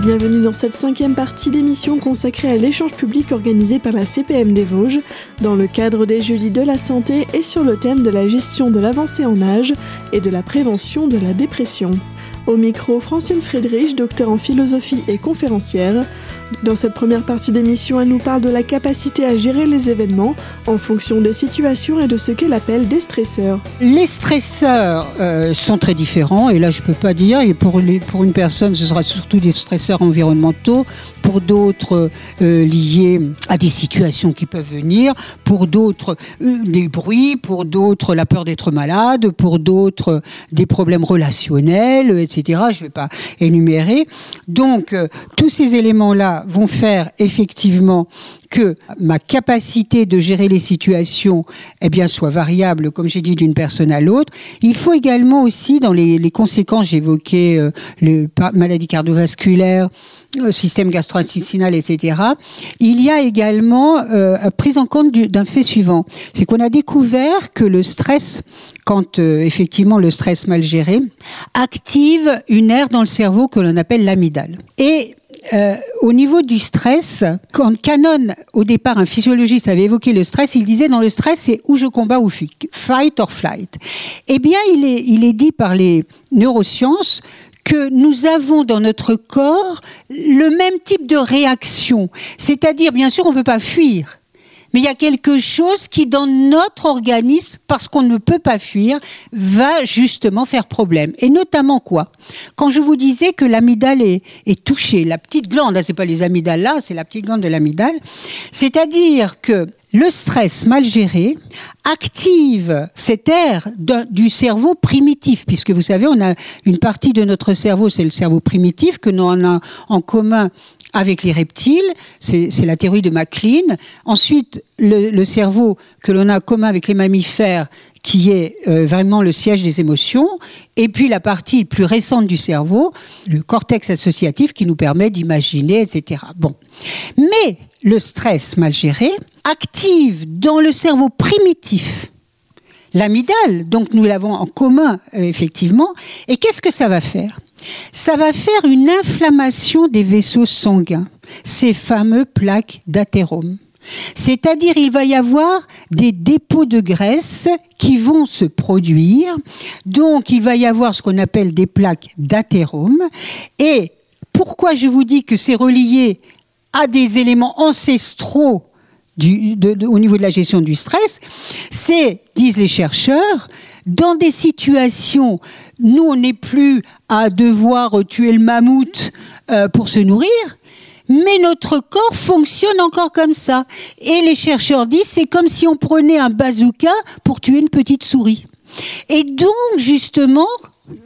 bienvenue dans cette cinquième partie d'émission consacrée à l'échange public organisé par la CPM des Vosges dans le cadre des Jeudis de la Santé et sur le thème de la gestion de l'avancée en âge et de la prévention de la dépression. Au micro, Francine Friedrich, docteur en philosophie et conférencière. Dans cette première partie d'émission, elle nous parle de la capacité à gérer les événements en fonction des situations et de ce qu'elle appelle des stresseurs. Les stresseurs euh, sont très différents et là je peux pas dire. Et pour, les, pour une personne, ce sera surtout des stresseurs environnementaux. Pour d'autres, euh, liés à des situations qui peuvent venir. Pour d'autres, euh, des bruits. Pour d'autres, la peur d'être malade. Pour d'autres, des problèmes relationnels, etc. Je vais pas énumérer. Donc tous ces éléments-là vont faire effectivement que ma capacité de gérer les situations eh bien, soit variable, comme j'ai dit, d'une personne à l'autre. Il faut également aussi, dans les, conséquences, j'évoquais euh, les maladies cardiovasculaires, système gastro-intestinal, etc. Il y a également euh, prise en compte d'un fait suivant, c'est qu'on a découvert que le stress, quand euh, effectivement le stress mal géré, active une aire dans le cerveau que l'on appelle l'amygdale. Et euh, au niveau du stress, quand Canon, au départ, un physiologiste avait évoqué le stress, il disait dans le stress, c'est où je combats ou fuis, fight or flight. Eh bien, il est dit par les neurosciences que nous avons dans notre corps le même type de réaction. C'est-à-dire, bien sûr, on ne peut pas fuir mais il y a quelque chose qui, dans notre organisme, parce qu'on ne peut pas fuir, va justement faire problème. Et notamment quoi? Quand je vous disais que l'amygdale est, touchée, la petite glande, c'est pas les amygdales là, c'est la petite glande de l'amygdale, c'est-à-dire que le stress mal géré active cette aire du cerveau primitif, puisque vous savez, on a une partie de notre cerveau, c'est le cerveau primitif, que nous avons en commun avec les reptiles, c'est la théorie de MacLean. Ensuite, le, cerveau que l'on a commun avec les mammifères, qui est euh, vraiment le siège des émotions, et puis la partie plus récente du cerveau, le cortex associatif, qui nous permet d'imaginer, etc. Bon. Mais le stress mal géré active dans le cerveau primitif l'amygdale, donc nous l'avons en commun, euh, effectivement. Et qu'est-ce que ça va faire? Ça va faire une inflammation des vaisseaux sanguins, ces fameux plaques d'athérome. C'est-à-dire il va y avoir des dépôts de graisse qui vont se produire. Donc il va y avoir ce qu'on appelle des plaques d'athérome. Et pourquoi je vous dis que c'est relié à des éléments ancestraux au niveau de la gestion du stress, c'est, disent les chercheurs, dans des situations, nous, on n'est plus à devoir tuer le mammouth euh, pour se nourrir, mais notre corps fonctionne encore comme ça. Et les chercheurs disent, c'est comme si on prenait un bazooka pour tuer une petite souris. Et donc, justement,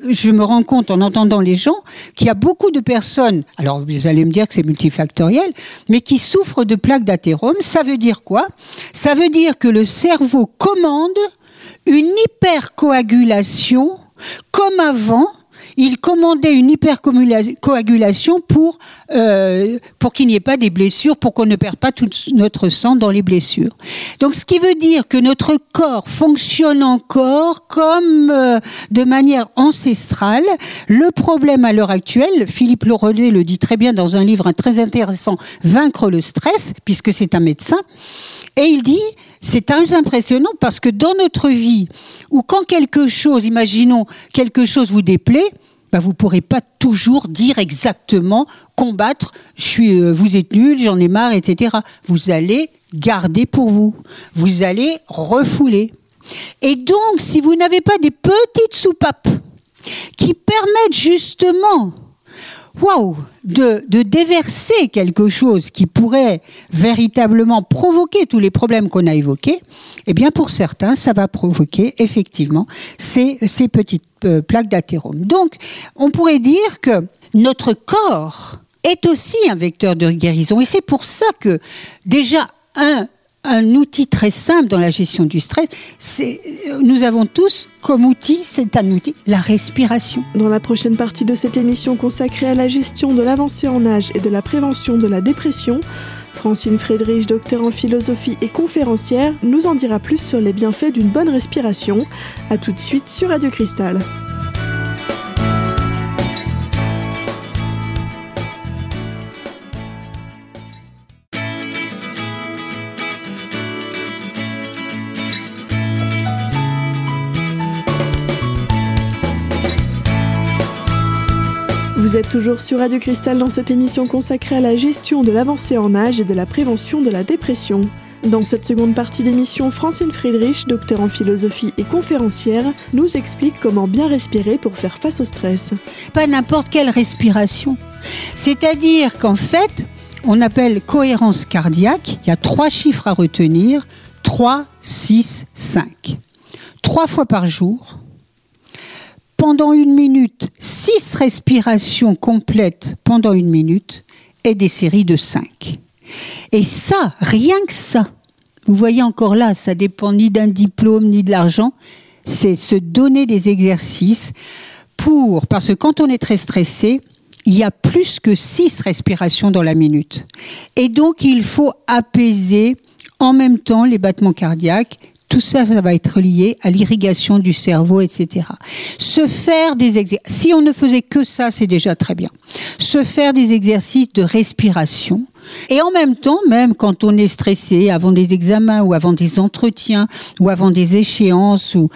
je me rends compte en entendant les gens qu'il y a beaucoup de personnes, alors vous allez me dire que c'est multifactoriel, mais qui souffrent de plaques d'athérome. Ça veut dire quoi? Ça veut dire que le cerveau commande une hypercoagulation comme avant il commandait une hypercoagulation pour, euh, pour qu'il n'y ait pas des blessures, pour qu'on ne perde pas tout notre sang dans les blessures. Donc ce qui veut dire que notre corps fonctionne encore comme euh, de manière ancestrale. Le problème à l'heure actuelle, Philippe Laurelais le dit très bien dans un livre très intéressant, Vaincre le stress, puisque c'est un médecin, et il dit c'est très impressionnant parce que dans notre vie, ou quand quelque chose, imaginons, quelque chose vous déplaît, bah, vous ne pourrez pas toujours dire exactement, combattre, euh, vous êtes nul, j'en ai marre, etc. Vous allez garder pour vous. Vous allez refouler. Et donc, si vous n'avez pas des petites soupapes qui permettent justement waouh, de, déverser quelque chose qui pourrait véritablement provoquer tous les problèmes qu'on a évoqués, eh bien pour certains, ça va provoquer effectivement ces, petites euh, plaques d'athérome. Donc, on pourrait dire que notre corps est aussi un vecteur de guérison. Et c'est pour ça que déjà, un, un outil très simple dans la gestion du stress. C'est, nous avons tous comme outil, c'est un outil, la respiration. Dans la prochaine partie de cette émission consacrée à la gestion de l'avancée en âge et de la prévention de la dépression, Francine Friedrich, docteur en philosophie et conférencière, nous en dira plus sur les bienfaits d'une bonne respiration. A tout de suite sur Radio Cristal. Vous êtes toujours sur Radio Cristal dans cette émission consacrée à la gestion de l'avancée en âge et de la prévention de la dépression. Dans cette seconde partie d'émission, Francine Friedrich, docteur en philosophie et conférencière, nous explique comment bien respirer pour faire face au stress. Pas n'importe quelle respiration. C'est-à-dire qu'en fait, on appelle cohérence cardiaque, il y a trois chiffres à retenir, 3, 6, 5. Trois fois par jour, pendant une minute, six respirations complètes pendant une minute et des séries de cinq. Et ça, rien que ça, vous voyez encore là, ça dépend ni d'un diplôme ni de l'argent, c'est se donner des exercices pour, parce que quand on est très stressé, il y a plus que six respirations dans la minute. Et donc, il faut apaiser en même temps les battements cardiaques tout ça, ça va être lié à l'irrigation du cerveau, etc. Se faire des exercices, si on ne faisait que ça, c'est déjà très bien. Se faire des exercices de respiration. Et en même temps, même quand on est stressé avant des examens ou avant des entretiens ou avant des échéances ou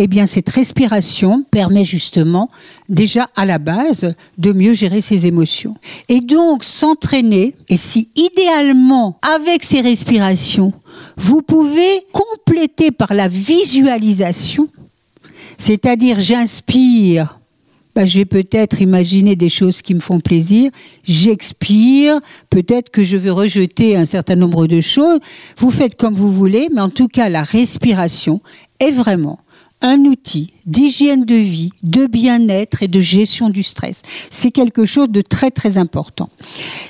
eh bien, cette respiration permet justement, déjà à la base, de mieux gérer ses émotions. Et donc, s'entraîner, et si idéalement, avec ces respirations, vous pouvez compléter par la visualisation, c'est-à-dire j'inspire, bah, je vais peut-être imaginer des choses qui me font plaisir, j'expire, peut-être que je veux rejeter un certain nombre de choses, vous faites comme vous voulez, mais en tout cas la respiration est vraiment un outil d'hygiène de vie, de bien-être et de gestion du stress. C'est quelque chose de très très important.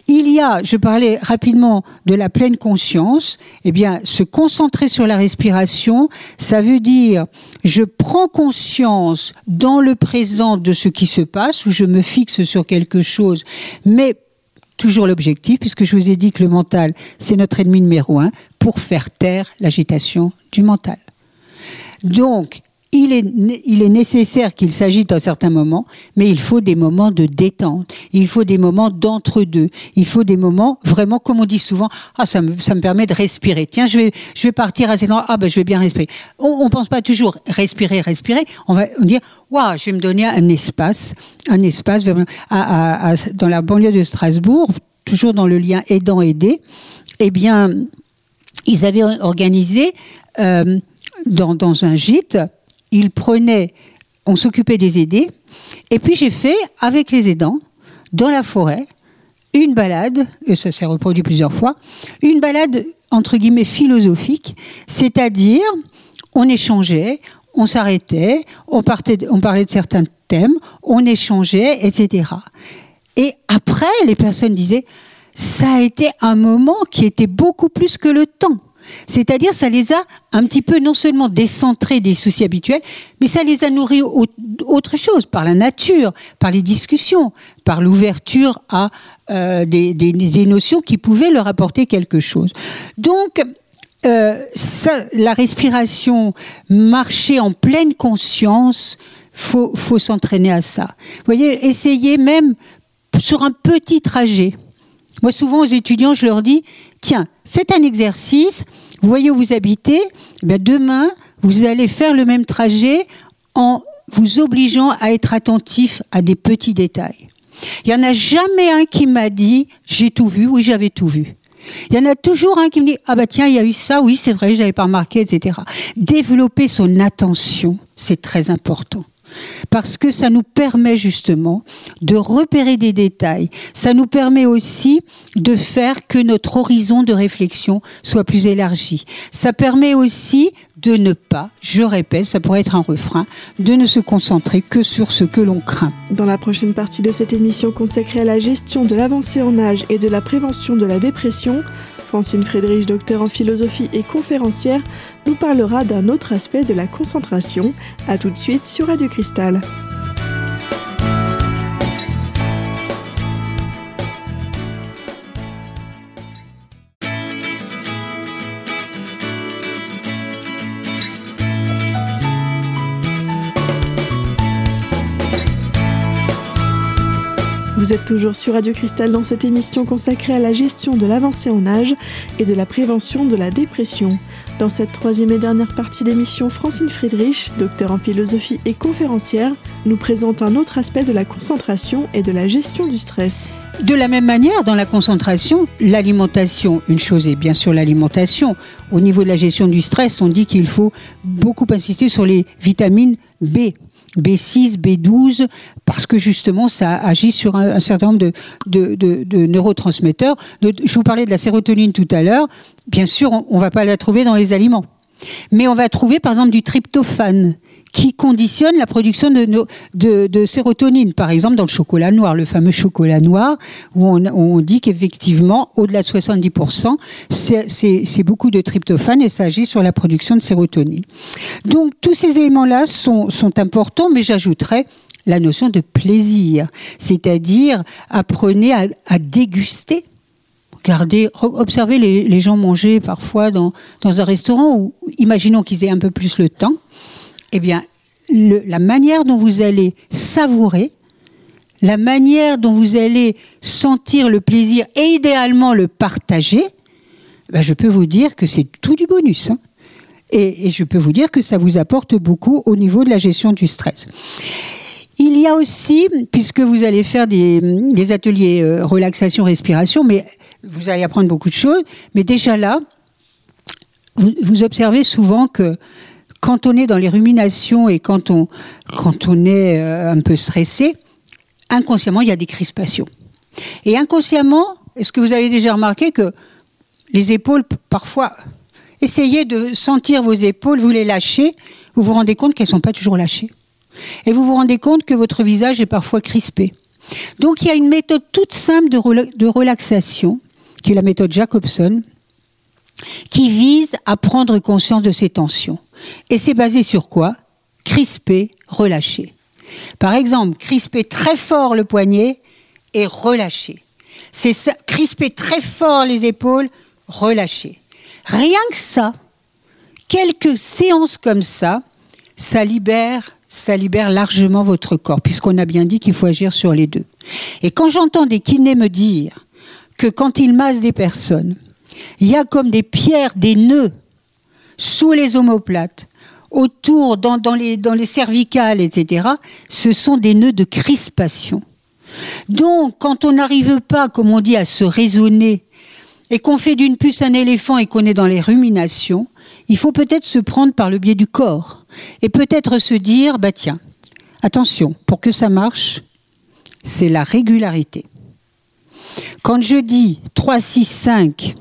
Il y a, je parlais rapidement de la pleine conscience, eh bien se concentrer sur la respiration, ça veut dire je prends conscience dans le présent de ce qui se passe ou je me fixe sur quelque chose, mais toujours l'objectif, puisque je vous ai dit que le mental, c'est notre ennemi numéro un, pour faire taire l'agitation du mental. Donc, il est, nécessaire qu'il s'agite à certains moments, mais il faut des moments de détente, il faut des moments d'entre-deux, il faut des moments vraiment, comme on dit souvent, ah, ça me, permet de respirer. Tiens, je vais, partir assez loin, ah, ben, je vais bien respirer. On ne pense pas toujours respirer, respirer, on va dire, waouh, je vais me donner un espace, un espace à, à, dans la banlieue de Strasbourg, toujours dans le lien aidant-aidé, eh bien, ils avaient organisé euh, dans un gîte, ils prenaient, on s'occupait des aidés, et puis j'ai fait, avec les aidants, dans la forêt, une balade, et ça s'est reproduit plusieurs fois, une balade entre guillemets philosophique, c'est-à-dire on échangeait, on s'arrêtait, on, on parlait de certains thèmes, on échangeait, etc. Et après, les personnes disaient, ça a été un moment qui était beaucoup plus que le temps. C'est-à-dire, ça les a un petit peu non seulement décentrés des soucis habituels, mais ça les a nourris autre chose, par la nature, par les discussions, par l'ouverture à euh, des, notions qui pouvaient leur apporter quelque chose. Donc, euh, la respiration, marcher en pleine conscience, faut, faut s'entraîner à ça. Vous voyez, essayez même sur un petit trajet. Moi, souvent aux étudiants, je leur dis, tiens, faites un exercice, vous voyez où vous habitez, eh demain, vous allez faire le même trajet en vous obligeant à être attentif à des petits détails. Il n'y en a jamais un qui m'a dit j'ai tout vu, oui j'avais tout vu. Il y en a toujours un qui me dit ah bah tiens il y a eu ça, oui c'est vrai j'avais pas remarqué, etc. Développer son attention, c'est très important parce que ça nous permet justement de repérer des détails. Ça nous permet aussi de faire que notre horizon de réflexion soit plus élargi. Ça permet aussi de ne pas, je répète, ça pourrait être un refrain, de ne se concentrer que sur ce que l'on craint. Dans la prochaine partie de cette émission consacrée à la gestion de l'avancée en âge et de la prévention de la dépression, Francine Friedrich, docteur en philosophie et conférencière, nous parlera d'un autre aspect de la concentration. A tout de suite sur Radio Cristal. Vous êtes toujours sur Radio Cristal dans cette émission consacrée à la gestion de l'avancée en âge et de la prévention de la dépression. Dans cette troisième et dernière partie d'émission, Francine Friedrich, docteur en philosophie et conférencière, nous présente un autre aspect de la concentration et de la gestion du stress. De la même manière, dans la concentration, l'alimentation, une chose est bien sûr l'alimentation. Au niveau de la gestion du stress, on dit qu'il faut beaucoup insister sur les vitamines B. B6, B12, parce que justement, ça agit sur un, certain nombre de, neurotransmetteurs. je vous parlais de la sérotonine tout à l'heure. Bien sûr, on ne va pas la trouver dans les aliments. Mais on va trouver, par exemple, du tryptophane qui conditionne la production de, sérotonine. Par exemple, dans le chocolat noir, le fameux chocolat noir, où on, dit qu'effectivement, au-delà de 70%, c'est beaucoup de tryptophane et ça agit sur la production de sérotonine. Donc, tous ces éléments-là sont, importants, mais j'ajouterais la notion de plaisir, c'est-à-dire apprenez à, déguster Regardez, observez les, gens manger parfois dans, un restaurant où, imaginons qu'ils aient un peu plus le temps, eh bien, la manière dont vous allez savourer, la manière dont vous allez sentir le plaisir et idéalement le partager, ben, je peux vous dire que c'est tout du bonus. Hein. Et, je peux vous dire que ça vous apporte beaucoup au niveau de la gestion du stress. Il y a aussi, puisque vous allez faire des, ateliers euh, relaxation, respiration, mais vous allez apprendre beaucoup de choses, mais déjà là, vous observez souvent que quand on est dans les ruminations et quand on, quand on est euh, un peu stressé, inconsciemment, il y a des crispations. Et inconsciemment, est-ce que vous avez déjà remarqué que les épaules, parfois, essayez de sentir vos épaules, vous les lâchez, vous vous rendez compte qu'elles ne sont pas toujours lâchées. Et vous vous rendez compte que votre visage est parfois crispé. Donc il y a une méthode toute simple de, de relaxation, qui est la méthode Jacobson, qui vise à prendre conscience de ces tensions. Et c'est basé sur quoi? Crisper, relâcher. Par exemple, crisper très fort le poignet et relâcher. C'est crisper très fort les épaules, relâcher. Rien que ça, quelques séances comme ça, ça libère, ça libère largement votre corps, puisqu'on a bien dit qu'il faut agir sur les deux. Et quand j'entends des kinés me dire que quand ils massent des personnes, il y a comme des pierres, des nœuds sous les omoplates, autour, dans, les, les cervicales, etc., ce sont des nœuds de crispation. Donc, quand on n'arrive pas, comme on dit, à se raisonner, et qu'on fait d'une puce un éléphant et qu'on est dans les ruminations, il faut peut-être se prendre par le biais du corps, et peut-être se dire, bah tiens, attention, pour que ça marche, c'est la régularité. Quand je dis 3, 6, 5,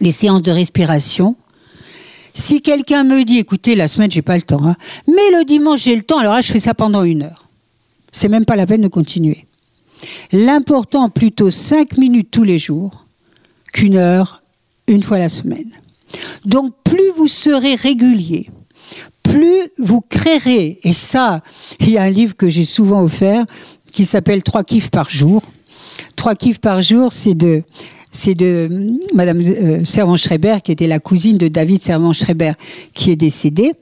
les séances de respiration, si quelqu'un me dit, écoutez, la semaine, j'ai pas le temps, hein, mais le dimanche, j'ai le temps, alors là, je fais ça pendant une heure. C'est même pas la peine de continuer. L'important, plutôt cinq minutes tous les jours qu'une heure, une fois la semaine. Donc, plus vous serez régulier, plus vous créerez, et ça, il y a un livre que j'ai souvent offert qui s'appelle Trois kiffs par jour. Trois kiffs par jour, c'est de c'est de Madame euh, Servan-Schreiber, qui était la cousine de David Servan-Schreiber, qui est décédée.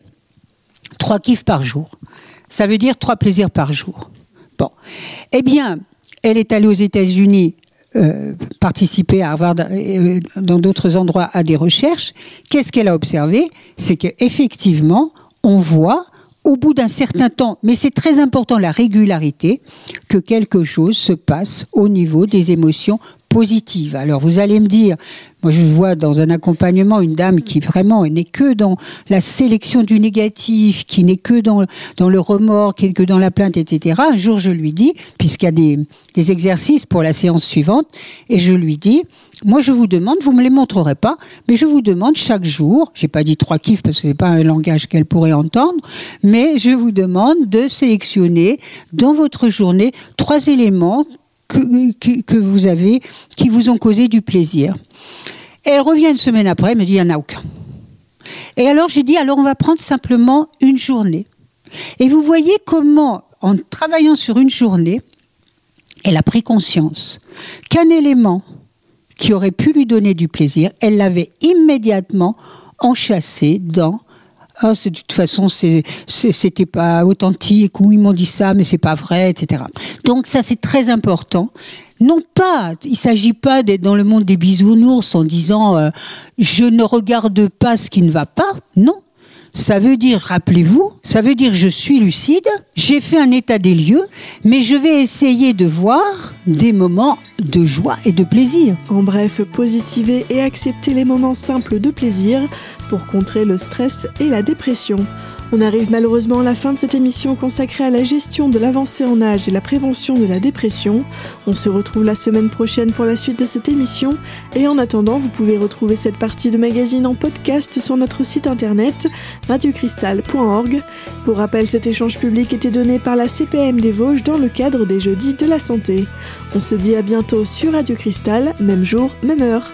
Trois kiffs par jour. Ça veut dire trois plaisirs par jour. Bon. Eh bien, elle est allée aux États-Unis euh, participer à avoir euh, dans d'autres endroits à des recherches. Qu'est-ce qu'elle a observé? C'est qu'effectivement, on voit au bout d'un certain temps, mais c'est très important la régularité, que quelque chose se passe au niveau des émotions positive. Alors vous allez me dire, moi je vois dans un accompagnement une dame qui vraiment n'est que dans la sélection du négatif, qui n'est que dans, dans le remords, qui n'est que dans la plainte, etc. Un jour je lui dis, puisqu'il y a des, des exercices pour la séance suivante, et je lui dis, moi, je vous demande, vous me les montrerez pas, mais je vous demande chaque jour, j'ai pas dit trois kiffs parce que c'est pas un langage qu'elle pourrait entendre, mais je vous demande de sélectionner dans votre journée trois éléments que, vous avez qui vous ont causé du plaisir. Elle revient une semaine après, elle me dit, il n'y en a aucun. Et alors j'ai dit, alors on va prendre simplement une journée. Et vous voyez comment, en travaillant sur une journée, elle a pris conscience qu'un élément qui aurait pu lui donner du plaisir, elle l'avait immédiatement enchâssé dans ah, de toute façon, c'était pas authentique, ou ils m'ont dit ça, mais c'est pas vrai, etc. Donc ça, c'est très important. Non pas, il s'agit pas d'être dans le monde des bisounours en disant euh, je ne regarde pas ce qui ne va pas. Non, ça veut dire, rappelez-vous, ça veut dire je suis lucide, j'ai fait un état des lieux, mais je vais essayer de voir des moments de joie et de plaisir. En bref, positiver et accepter les moments simples de plaisir pour contrer le stress et la dépression. On arrive malheureusement à la fin de cette émission consacrée à la gestion de l'avancée en âge et la prévention de la dépression. On se retrouve la semaine prochaine pour la suite de cette émission et en attendant, vous pouvez retrouver cette partie de magazine en podcast sur notre site internet radiocristal.org. Pour rappel, cet échange public était donné par la CPM des Vosges dans le cadre des Jeudis de la Santé. On se dit à bientôt sur Radio Cristal, même jour, même heure.